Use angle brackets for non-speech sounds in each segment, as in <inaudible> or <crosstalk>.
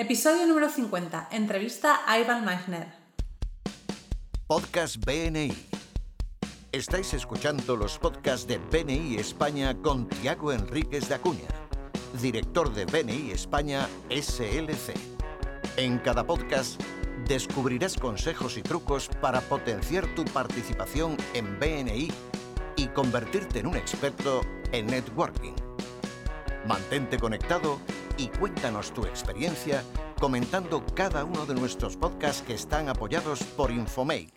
Episodio número 50. Entrevista a Ivan Meissner. Podcast BNI. Estáis escuchando los podcasts de BNI España con Tiago Enríquez de Acuña, director de BNI España SLC. En cada podcast descubrirás consejos y trucos para potenciar tu participación en BNI y convertirte en un experto en networking. Mantente conectado y cuéntanos tu experiencia comentando cada uno de nuestros podcasts que están apoyados por Infomake.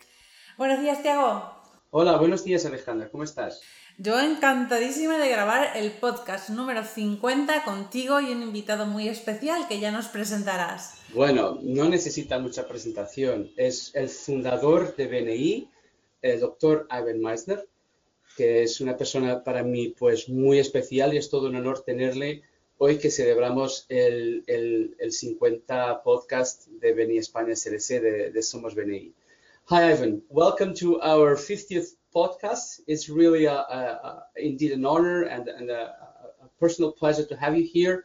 Buenos días, Tiago. Hola, buenos días, Alejandra. ¿Cómo estás? Yo encantadísima de grabar el podcast número 50 contigo y un invitado muy especial que ya nos presentarás. Bueno, no necesita mucha presentación. Es el fundador de BNI, el doctor Ivan Meissner, que es una persona para mí pues muy especial y es todo un honor tenerle hoy que celebramos el, el, el 50 podcast de BNI España SLC de, de Somos BNI. Hi, Ivan. Welcome to our 50th podcast. It's really a, a, a, indeed an honor and, and a, personal pleasure to have you here.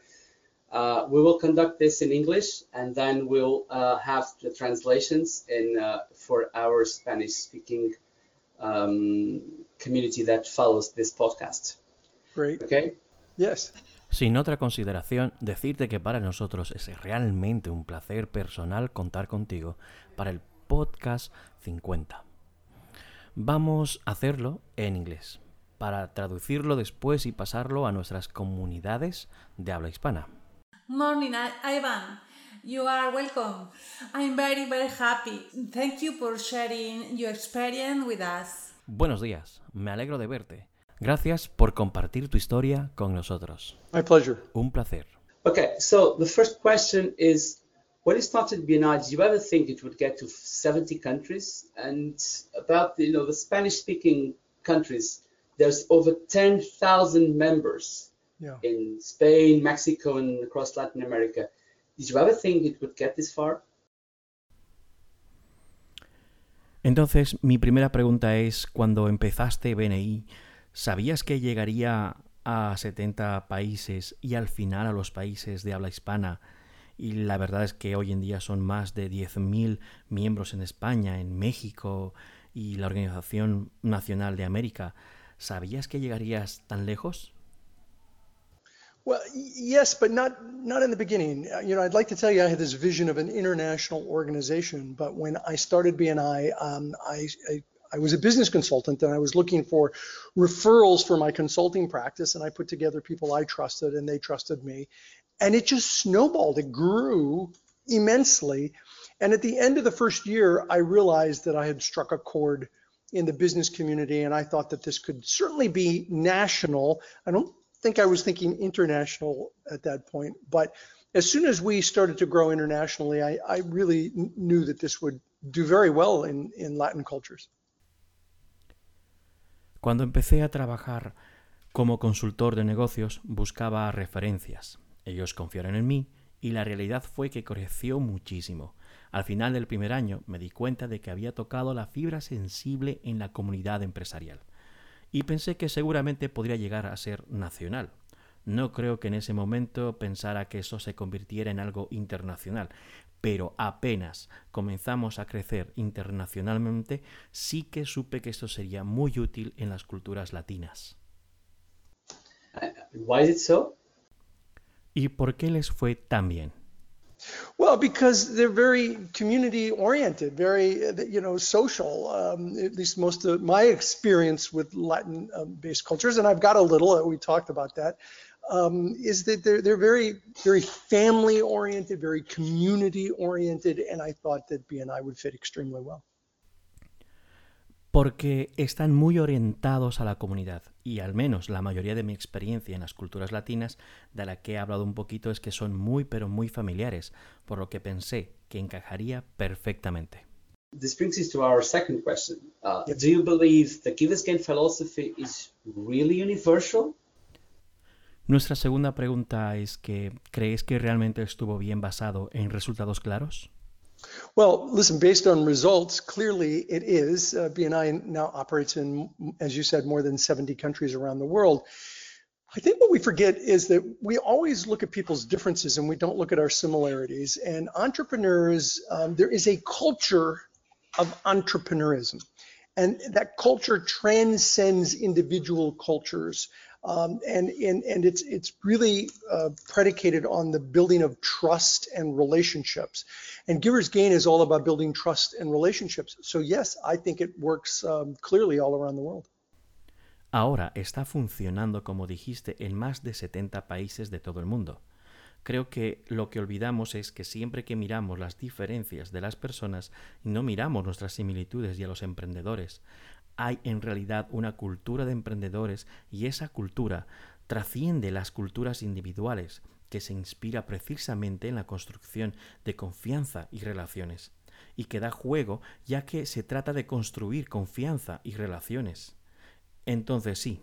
Uh, we will conduct this in English and then we'll uh, have the translations in, uh, for our Spanish speaking um, community that follows this podcast. Great. Okay? Yes. Sin otra consideración, decirte que para nosotros es realmente un placer personal contar contigo para el podcast 50. Vamos a hacerlo en inglés, para traducirlo después y pasarlo a nuestras comunidades de habla hispana. Morning, Ivan. You are welcome. I'm very, very happy. Thank you for sharing your experience with us. Buenos días, me alegro de verte. Gracias por compartir tu historia con nosotros. My pleasure. Un placer. Okay, so the first question is when you started BNI, did you ever think it would get to 70 countries? And about you know the Spanish-speaking countries, there's over 10,000 members Yeah. in Spain, Mexico, and across Latin America. Did you ever think it would get this far? Entonces, mi primera pregunta es, cuando empezaste BNI, ¿sabías que llegaría a 70 países y al final a los países de habla hispana? Y la verdad es que hoy en día son más de 10.000 miembros en España, en México y la Organización Nacional de América. ¿Sabías que llegarías tan lejos? Well, yes, but not not in the beginning. Uh, You know, I'd like to tell you I had this vision of an international organization, but when I started BNI, um, I, I I was a business consultant and I was looking for referrals for my consulting practice, and I put together people I trusted and they trusted me, and it just snowballed. It grew immensely, and at the end of the first year, I realized that I had struck a chord in the business community, and I thought that this could certainly be national. I don't think I was thinking international at that point, but as soon as we started to grow internationally, I, I really kn- knew that this would do very well in, in Latin cultures. Cuando empecé a trabajar como consultor de negocios, buscaba referencias. Ellos confiaron en mí y la realidad fue que creció muchísimo. Al final del primer año me di cuenta de que había tocado la fibra sensible en la comunidad empresarial y pensé que seguramente podría llegar a ser nacional. No creo que en ese momento pensara que eso se convirtiera en algo internacional, pero apenas comenzamos a crecer internacionalmente, sí que supe que esto sería muy útil en las culturas latinas. Why is it so? ¿Y por qué les fue tan bien? Well, because they're very community oriented, very, uh, you know, social. Um, at least most of my experience with Latin um, based cultures, and I've got a little, we talked about that, um, is that they're, they're very, very family oriented, very community oriented, and I thought that BNI would fit extremely well. Porque están muy orientados a la comunidad y al menos la mayoría de mi experiencia en las culturas latinas, de la que he hablado un poquito, es que son muy pero muy familiares, por lo que pensé que encajaría perfectamente. This brings us to our second question. Uh, Do you believe the give as gain philosophy is really universal? Nuestra segunda pregunta es que ¿crees que realmente estuvo bien basado en resultados claros? Well, listen, based on results, clearly it is. Uh, BNI now operates in, as you said, more than 70 countries around the world. I think what we forget is that we always look at people's differences and we don't look at our similarities. And entrepreneurs, um, there is a culture of entrepreneurism. And that culture transcends individual cultures. Um, and, and, and it's, it's really uh, predicated on the building of trust and relationships. And Giver's Gain is all about building trust and relationships. So yes, I think it works um, clearly all around the world. Ahora está funcionando, como dijiste, en más de 70 países de todo el mundo. Creo que lo que olvidamos es que siempre que miramos las diferencias de las personas no miramos nuestras similitudes y a los emprendedores, hay en realidad una cultura de emprendedores y esa cultura trasciende las culturas individuales que se inspira precisamente en la construcción de confianza y relaciones, y que da juego ya que se trata de construir confianza y relaciones. Entonces sí,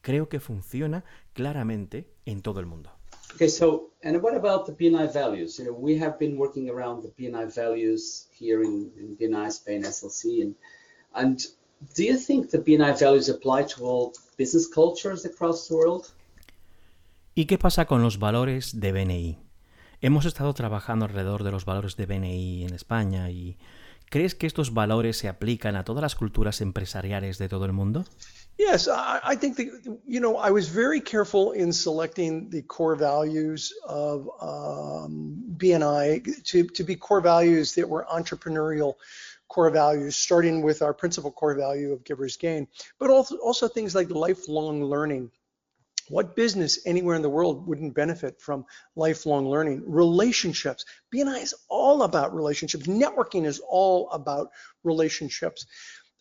creo que funciona claramente en todo el mundo. Okay, so and what about the BNI values? You know, we have been working around the BNI values here in, in Spain SLC, and and do you think the BNI values apply to all business cultures across the world? ¿Y qué pasa con los valores de BNI? Hemos estado trabajando alrededor de los valores de BNI en España y ¿crees que estos valores se aplican a todas las culturas empresariales de todo el mundo? Yes, I, I think that, you know, I was very careful in selecting the core values of um, BNI to, to be core values that were entrepreneurial core values, starting with our principal core value of giver's gain, but also, also things like lifelong learning. What business anywhere in the world wouldn't benefit from lifelong learning? Relationships. BNI is all about relationships. Networking is all about relationships.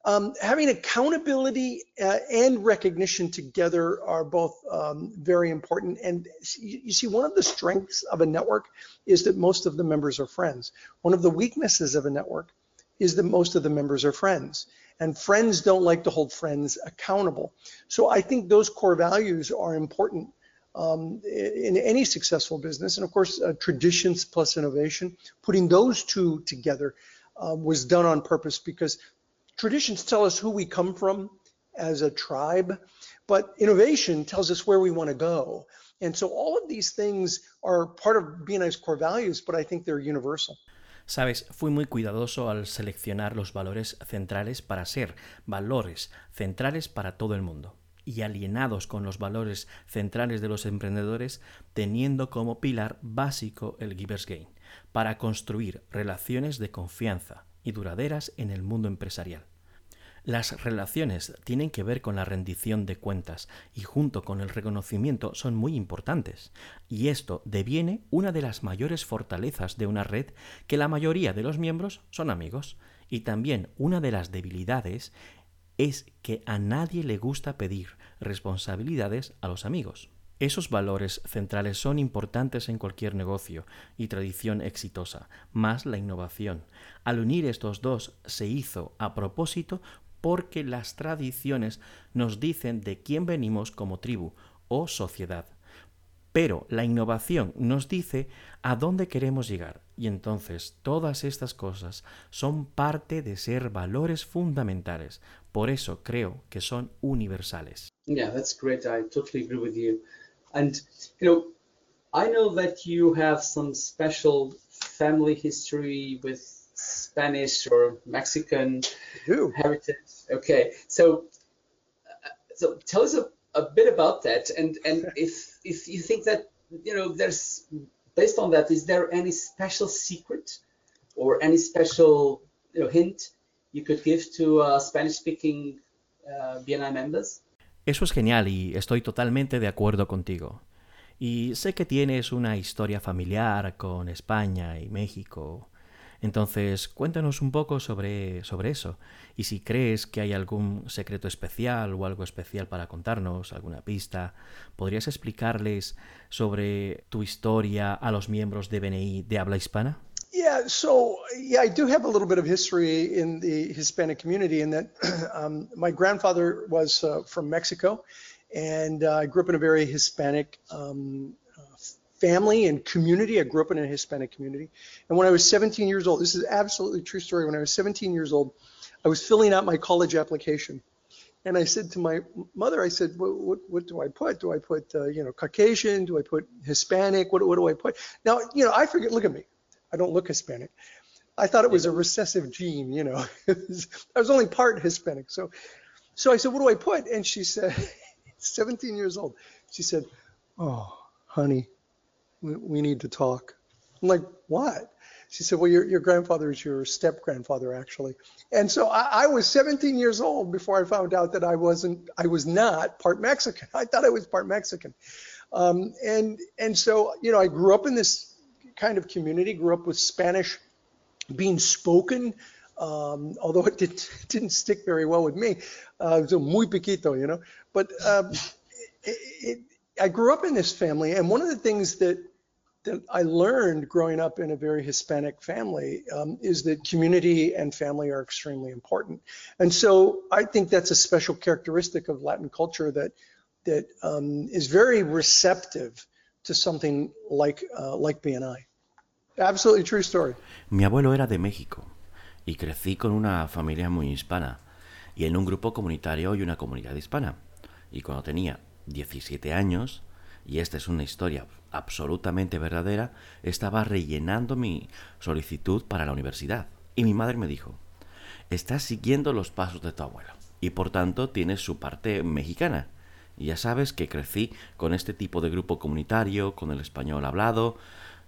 Um, having accountability uh, and recognition together are both um, very important. And you, you, see, one of the strengths of a network is that most of the members are friends. One of the weaknesses of a network is that most of the members are friends. And friends don't like to hold friends accountable. So I think those core values are important um, in any successful business. And of course, uh, traditions plus innovation, putting those two together uh, was done on purpose because traditions tell us who we come from as a tribe, but innovation tells us where we want to go. And so all of these things are part of BNI's core values, but I think they're universal. Sabes, fui muy cuidadoso al seleccionar los valores centrales para ser valores centrales para todo el mundo y alienados con los valores centrales de los emprendedores, teniendo como pilar básico el Giver's Gain, para construir relaciones de confianza, y duraderas en el mundo empresarial. Las relaciones tienen que ver con la rendición de cuentas y junto con el reconocimiento son muy importantes. Y esto deviene una de las mayores fortalezas de una red que la mayoría de los miembros son amigos. Y también una de las debilidades es que a nadie le gusta pedir responsabilidades a los amigos. Esos valores centrales son importantes en cualquier negocio y tradición exitosa, más la innovación. Al unir estos dos se hizo a propósito porque las tradiciones nos dicen de quién venimos como tribu o sociedad. Pero la innovación nos dice a dónde queremos llegar y entonces todas estas cosas son parte de ser valores fundamentales. Por eso creo que son universales. Yeah, that's great. I totally agree with you. And, you know, I know that you have some special family history with Spanish or Mexican heritage. Okay, so uh, so tell us a, a bit about that, and and <laughs> if if you think that you know there's based on that, is there any special secret or any special you know hint you could give to uh, Spanish-speaking uh, BNI members? Eso es genial y estoy totalmente de acuerdo contigo. Y sé que tienes una historia familiar con España y México. Entonces, cuéntanos un poco sobre, sobre eso. Y si crees que hay algún secreto especial o algo especial para contarnos, alguna pista, ¿podrías explicarles sobre tu historia a los miembros de BNI de habla hispana? Yeah, so yeah, I do have a little bit of history in the Hispanic community in that <clears throat> um, my grandfather was uh, from Mexico, and uh, I grew up in a very Hispanic um, family and community. I grew up in a Hispanic community, and when I was 17 years old, this is absolutely true story. When I was 17 years old, I was filling out my college application, And I said to my mother, I said, what, what, what do I put? Do I put, uh, you know, Caucasian? Do I put Hispanic? What, what do I put? Now, you know, I forget, look at me. I don't look Hispanic. I thought it was a recessive gene, you know. <laughs> I was only part Hispanic. So, so I said, what do I put? And she said, <laughs> 17 years old. She said, oh, honey, we, need to talk. I'm like, what? She said, well, your, your grandfather is your step grandfather, actually. And so I, I, was 17 years old before I found out that I wasn't, I was not part Mexican. <laughs> I thought I was part Mexican. Um, and, and so, you know, I grew up in this kind of community, grew up with Spanish being spoken, um, although it did, <laughs> didn't stick very well with me. Uh, so muy piquito, you know. But um, <laughs> it, it, I grew up in this family, and one of the things that that I learned growing up in a very Hispanic family um, is that community and family are extremely important. And so I think that's a special characteristic of Latin culture that that um, is very receptive to something like uh, like BNI. Absolutely true story. Mi abuelo era de México y crecí con una familia muy hispana y en un grupo comunitario y una comunidad hispana. Y cuando tenía 17 años, y esta es una historia absolutamente verdadera, estaba rellenando mi solicitud para la universidad. Y mi madre me dijo, estás siguiendo los pasos de tu abuelo y por tanto tienes su parte mexicana. Ya sabes que crecí con este tipo de grupo comunitario, con el español hablado,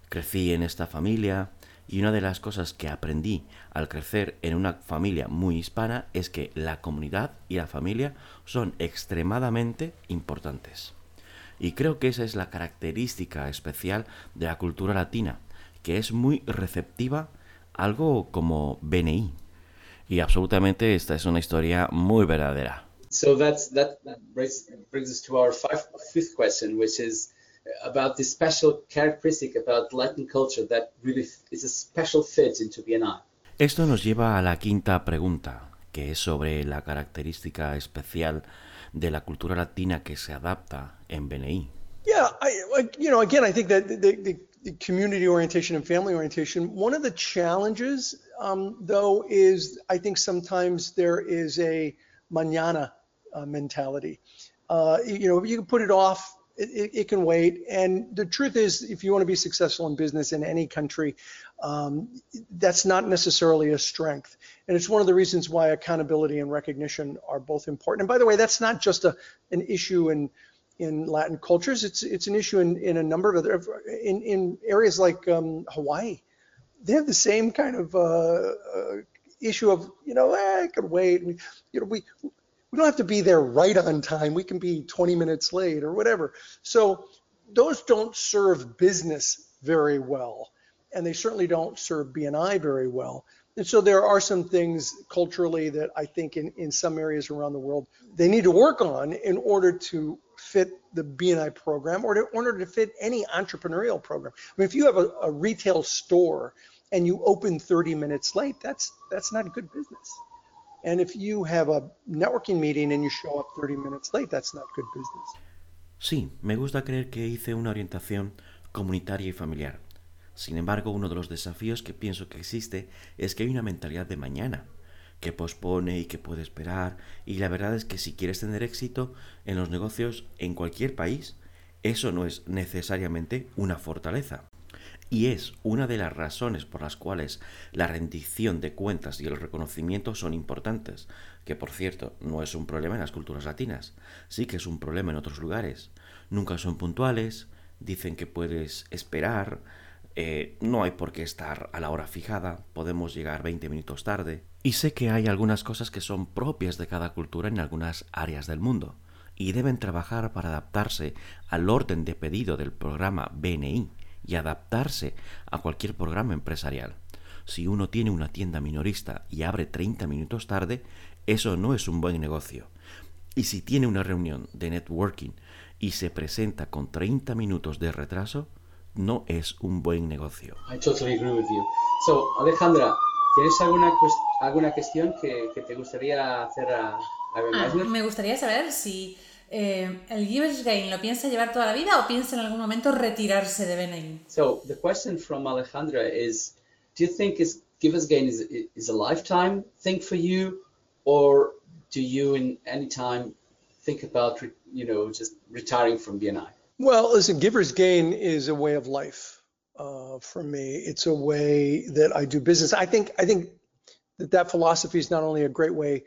crecí en esta familia y una de las cosas que aprendí al crecer en una familia muy hispana es que la comunidad y la familia son extremadamente importantes. Y creo que esa es la característica especial de la cultura latina, que es muy receptiva, algo como BNI. Y absolutamente esta es una historia muy verdadera. So that's, that brings, brings us to our fifth question, which is about this special characteristic about Latin culture that really is a special fit into BNI. Esto nos lleva a la quinta pregunta, que es sobre la característica especial de la cultura latina que se adapta en BNI. Yeah, I, you know, again, I think that the, the, the, community orientation and family orientation, one of the challenges, um, though, is I think sometimes there is a mañana uh, mentality. Uh, you know, you can put it off it, it, can wait. And the truth is, if you want to be successful in business in any country, um, that's not necessarily a strength. And it's one of the reasons why accountability and recognition are both important. And by the way, that's not just a, an issue in in Latin cultures. It's it's an issue in, in a number of other in in areas like um, Hawaii. They have the same kind of uh, uh, issue of you know eh, I could wait. You know we we don't have to be there right on time. We can be 20 minutes late or whatever. So those don't serve business very well. And they certainly don't serve BNI very well. And so there are some things culturally that I think in, in some areas around the world they need to work on in order to fit the BNI program or in order to fit any entrepreneurial program. I mean, if you have a, a retail store and you open 30 minutes late, that's that's not good business. And if you have a networking meeting and you show up 30 minutes late, that's not good business. Sí, me gusta creer que hice una orientación comunitaria y familiar. Sin embargo, uno de los desafíos que pienso que existe es que hay una mentalidad de mañana, que pospone y que puede esperar, y la verdad es que si quieres tener éxito en los negocios en cualquier país, eso no es necesariamente una fortaleza. Y es una de las razones por las cuales la rendición de cuentas y el reconocimiento son importantes, que por cierto no es un problema en las culturas latinas, sí que es un problema en otros lugares. Nunca son puntuales, dicen que puedes esperar, eh, no hay por qué estar a la hora fijada, podemos llegar 20 minutos tarde. Y sé que hay algunas cosas que son propias de cada cultura en algunas áreas del mundo, y deben trabajar para adaptarse al orden de pedido del programa BNI y adaptarse a cualquier programa empresarial. Si uno tiene una tienda minorista y abre 30 minutos tarde, eso no es un buen negocio. Y si tiene una reunión de networking y se presenta con 30 minutos de retraso, no es un buen negocio. I totally agree with you. So, Alejandra, ¿tienes alguna, alguna cuestión que, te gustaría hacer a, a ah, Me gustaría saber si eh, ¿el Givers Gain lo piensa llevar toda la vida o piensa en algún momento retirarse de BNI? So the question from Alejandra is, do you think is Givers Gain is, is a lifetime thing for you or do you in any time think about, you know, just retiring from BNI? Well, listen, giver's gain is a way of life uh, for me. It's a way that I do business. I think I think that that philosophy is not only a great way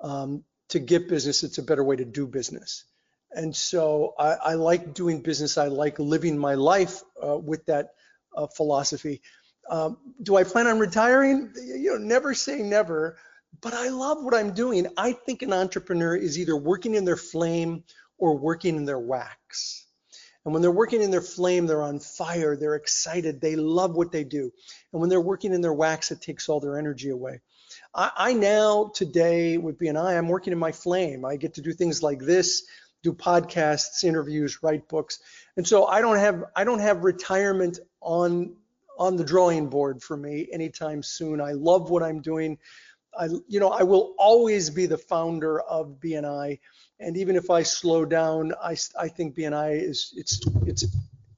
um, to get business, it's a better way to do business. And so I, I like doing business. I like living my life uh, with that uh, philosophy. Um, do I plan on retiring? You know, never say never, but I love what I'm doing. I think an entrepreneur is either working in their flame or working in their wax. And when they're working in their flame, they're on fire, they're excited, they love what they do. And when they're working in their wax, it takes all their energy away. I, I now, today with BNI, I'm working in my flame. I get to do things like this, do podcasts, interviews, write books. And so I don't have I don't have retirement on on the drawing board for me anytime soon. I love what I'm doing. I, you know, I will always be the founder of BNI, and even if I slow down, I, I think BNI is it's it's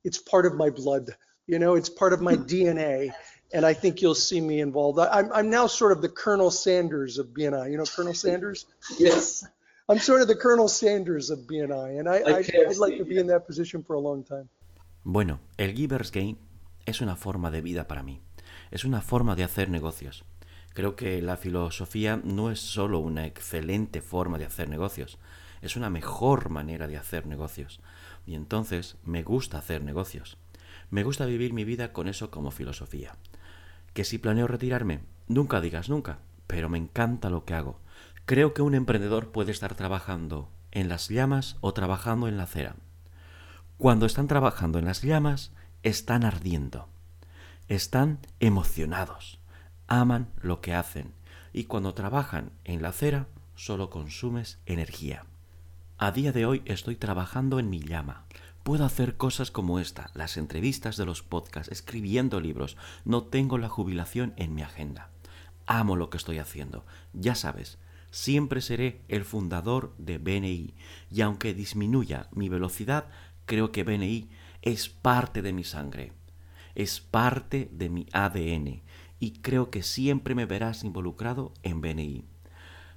it's part of my blood. You know, it's part of my <laughs> DNA, and I think you'll see me involved. I, I'm I'm now sort of the Colonel Sanders of BNI. You know, Colonel Sanders. Yes. I'm sort of the Colonel Sanders of BNI, and I, I I'd like to be in that position for a long time. Bueno, el Giver's Gain es una forma de vida para mí. Es una forma de hacer negocios. Creo que la filosofía no es solo una excelente forma de hacer negocios, es una mejor manera de hacer negocios. Y entonces me gusta hacer negocios. Me gusta vivir mi vida con eso como filosofía. Que si planeo retirarme, nunca digas nunca, pero me encanta lo que hago. Creo que un emprendedor puede estar trabajando en las llamas o trabajando en la acera. Cuando están trabajando en las llamas, están ardiendo. Están emocionados aman lo que hacen y cuando trabajan en la acera solo consumes energía. A día de hoy estoy trabajando en mi llama. Puedo hacer cosas como esta, las entrevistas de los podcasts, escribiendo libros. No tengo la jubilación en mi agenda. Amo lo que estoy haciendo. Ya sabes, siempre seré el fundador de BNI y aunque disminuya mi velocidad, creo que BNI es parte de mi sangre. Es parte de mi ADN y creo que siempre me verás involucrado en BNI.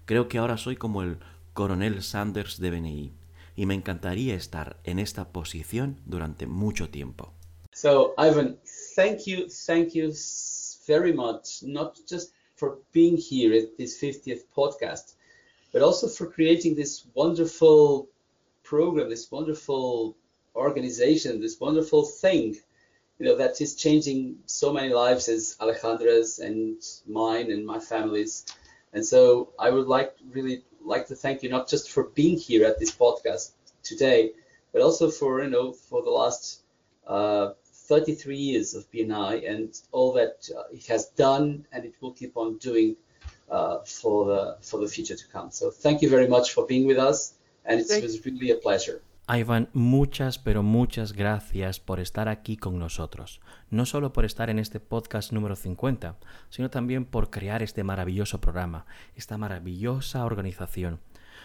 Creo que ahora soy como el coronel Sanders de BNI y me encantaría estar en esta posición durante mucho tiempo. So, Ivan, thank you, thank you very much, not just for being here at this 50th podcast, but also for creating this wonderful program, this wonderful organization, this wonderful thing you know that is changing so many lives as Alejandra's and mine and my family's. And so I would like really like to thank you not just for being here at this podcast today, but also for you know for the last uh, 33 years of BNI and all that uh, it has done and it will keep on doing uh, for the for the future to come. So thank you very much for being with us, and it was really a pleasure. Ivan, muchas, pero muchas gracias por estar aquí con nosotros. No solo por estar en este podcast número 50, sino también por crear este maravilloso programa, esta maravillosa organización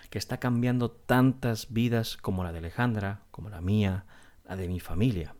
que está cambiando tantas vidas como la de Alejandra, como la mía, la de mi familia.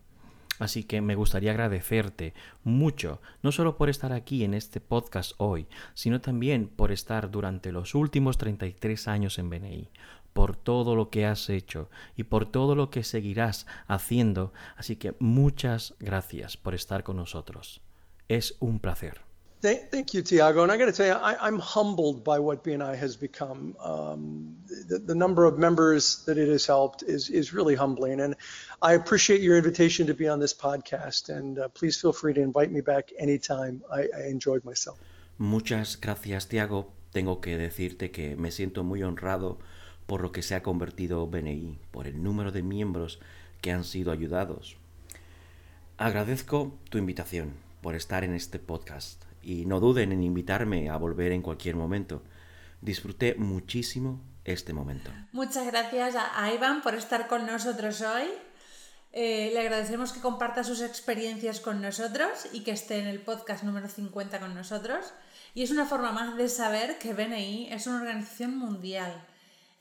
Así que me gustaría agradecerte mucho, no solo por estar aquí en este podcast hoy, sino también por estar durante los últimos 33 años en BNI, por todo lo que has hecho y por todo lo que seguirás haciendo. Así que muchas gracias por estar con nosotros. Es un placer. Thank, you, Tiago. And I got to tell you, I, am humbled by what BNI has become. Um, the, the, number of members that it has helped is, is really humbling. And I appreciate your invitation to be on this podcast. And uh, please feel free to invite me back anytime. I, I enjoyed myself. Muchas gracias, Tiago. Tengo que decirte que me siento muy honrado por lo que se ha convertido BNI, por el número de miembros que han sido ayudados. Agradezco tu invitación por estar en este podcast y no duden en invitarme a volver en cualquier momento. Disfruté muchísimo este momento. Muchas gracias a Ivan por estar con nosotros hoy. Eh, le agradecemos que comparta sus experiencias con nosotros y que esté en el podcast número 50 con nosotros. Y es una forma más de saber que BNI es una organización mundial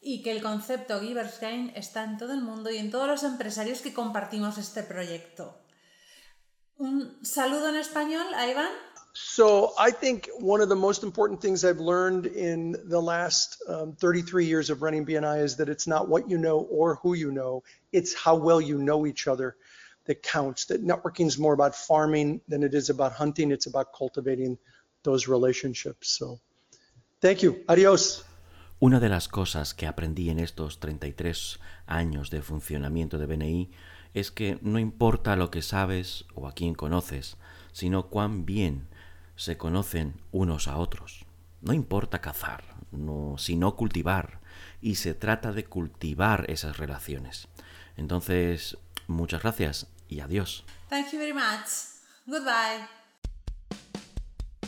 y que el concepto Giver's Gain está en todo el mundo y en todos los empresarios que compartimos este proyecto. Un saludo en español Iván. So I think one of the most important things I've learned in the last um, 33 years of running BNI is that it's not what you know or who you know, it's how well you know each other that counts. That networking is more about farming than it is about hunting. It's about cultivating those relationships. So thank you. Adios. Una de las cosas que aprendí en estos 33 años de funcionamiento de BNI es que no importa lo que sabes o a quién conoces, sino cuán bien se conocen unos a otros. No importa cazar, no, sino cultivar. Y se trata de cultivar esas relaciones. Entonces, muchas gracias y adiós. Thank you very much. Goodbye.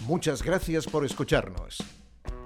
Muchas gracias por escucharnos.